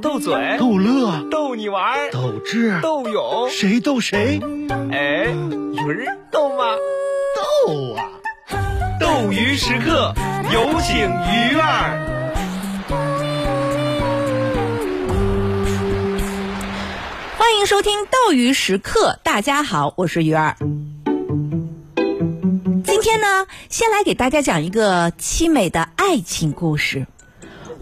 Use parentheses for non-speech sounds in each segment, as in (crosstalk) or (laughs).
斗嘴、逗乐、逗你玩儿、斗智、斗勇，谁逗谁？哎，有人逗吗？逗啊！斗鱼时刻，有请鱼儿。欢迎收听斗鱼时刻，大家好，我是鱼儿。今天呢，先来给大家讲一个凄美的爱情故事。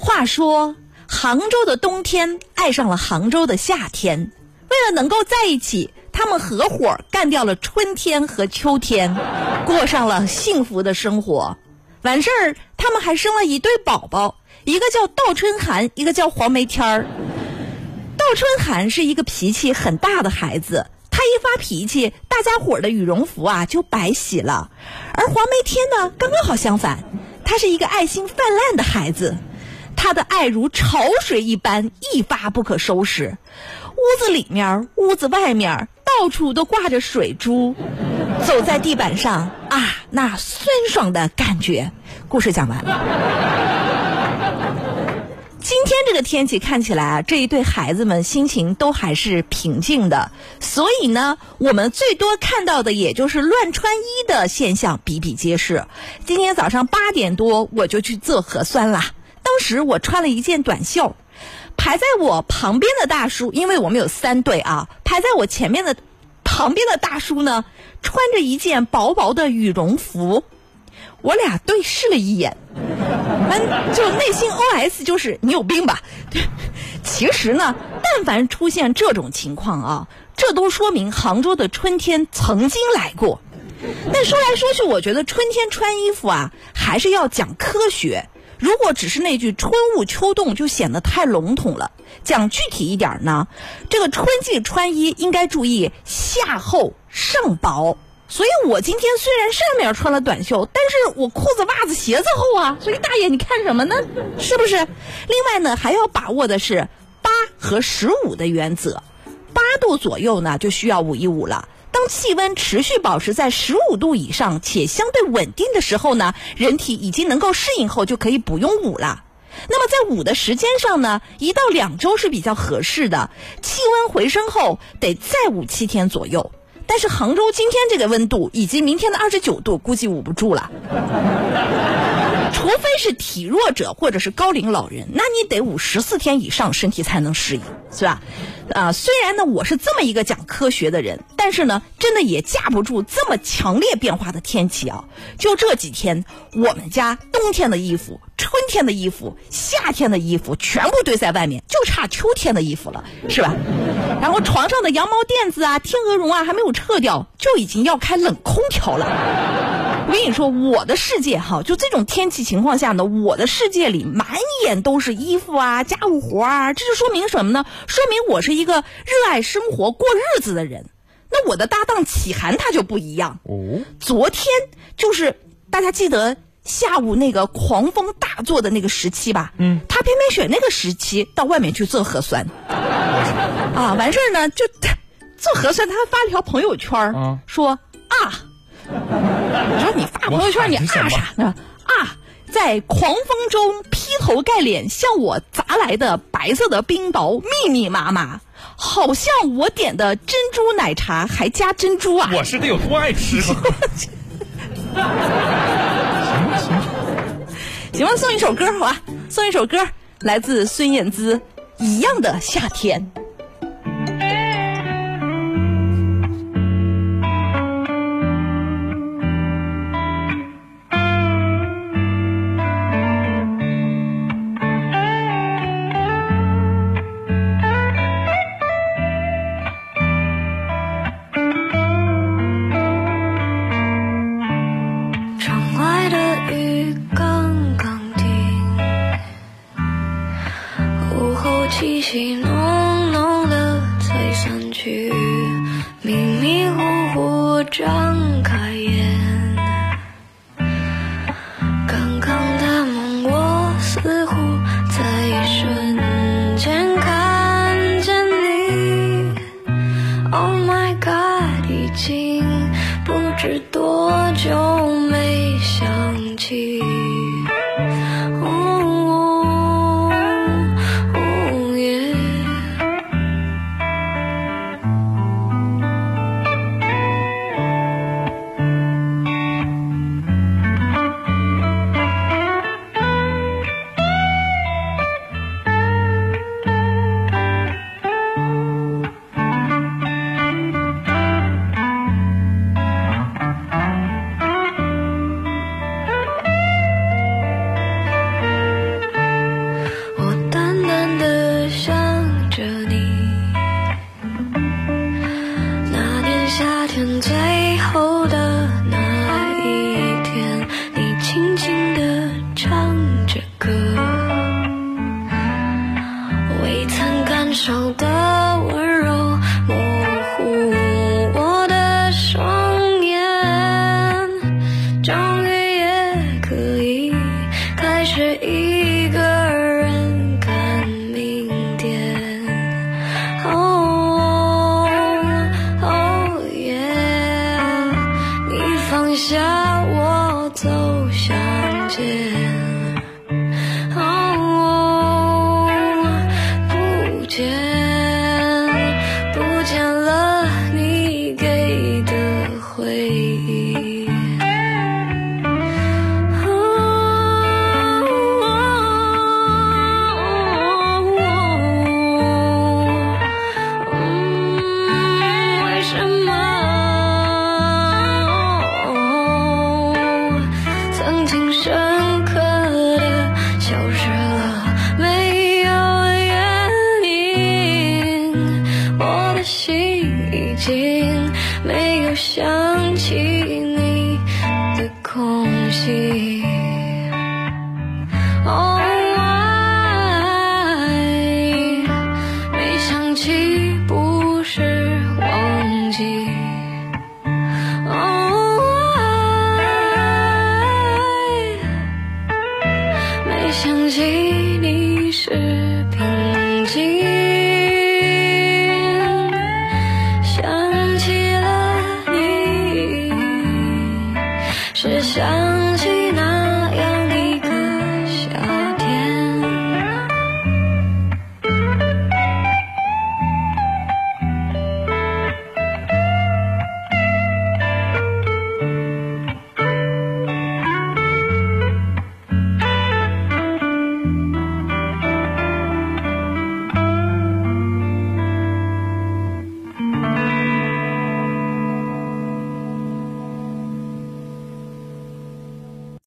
话说，杭州的冬天爱上了杭州的夏天，为了能够在一起，他们合伙干掉了春天和秋天，过上了幸福的生活。完事儿，他们还生了一对宝宝，一个叫倒春寒，一个叫黄梅天儿。倒春寒是一个脾气很大的孩子，他一发脾气，大家伙的羽绒服啊就白洗了。而黄梅天呢，刚刚好相反，他是一个爱心泛滥的孩子，他的爱如潮水一般，一发不可收拾。屋子里面、屋子外面，到处都挂着水珠，走在地板上啊，那酸爽的感觉。故事讲完了。今天这个天气看起来啊，这一对孩子们心情都还是平静的，所以呢，我们最多看到的也就是乱穿衣的现象比比皆是。今天早上八点多我就去做核酸啦，当当时我穿了一件短袖，排在我旁边的大叔，因为我们有三队啊，排在我前面的旁边的大叔呢，穿着一件薄薄的羽绒服。我俩对视了一眼，嗯就内心 OS 就是你有病吧？(laughs) 其实呢，但凡出现这种情况啊，这都说明杭州的春天曾经来过。但说来说去，我觉得春天穿衣服啊，还是要讲科学。如果只是那句春捂秋冻，就显得太笼统了。讲具体一点呢，这个春季穿衣应该注意下厚上薄。所以我今天虽然上面穿了短袖，但是我裤子、袜子、鞋子厚啊。所以大爷，你看什么呢？是不是？另外呢，还要把握的是八和十五的原则。八度左右呢，就需要捂一捂了。当气温持续保持在十五度以上且相对稳定的时候呢，人体已经能够适应后，就可以不用捂了。那么在捂的时间上呢，一到两周是比较合适的。气温回升后，得再捂七天左右。但是杭州今天这个温度以及明天的二十九度，估计捂不住了。除非是体弱者或者是高龄老人，那你得捂十四天以上，身体才能适应，是吧？啊，虽然呢我是这么一个讲科学的人，但是呢，真的也架不住这么强烈变化的天气啊！就这几天，我们家冬天的衣服、春天的衣服、夏天的衣服全部堆在外面，就差秋天的衣服了，是吧？然后床上的羊毛垫子啊、天鹅绒啊还没有撤掉，就已经要开冷空调了。我跟你说，我的世界哈，就这种天气情况下呢，我的世界里满眼都是衣服啊、家务活啊，这就说明什么呢？说明我是一个热爱生活、过日子的人。那我的搭档启涵他就不一样哦。昨天就是大家记得下午那个狂风大作的那个时期吧？嗯。他偏偏选那个时期到外面去做核酸。(laughs) 啊，完事儿呢就 (laughs) 做核酸，他发了条朋友圈说啊。我说你发朋友圈你啊啥呢？啊，在狂风中劈头盖脸向我砸来的白色的冰雹密密麻麻，好像我点的珍珠奶茶还加珍珠啊！我是得有多爱吃？(laughs) 行行行吧，送一首歌好吧，送一首歌，来自孙燕姿，《一样的夏天》。稀稀浓浓的才散去，迷迷糊糊找。唱着歌，未曾感受的温柔模糊我的双眼，终于也可以开始一个人看明天。oh yeah，你放下我，走向前。就是。想起你是平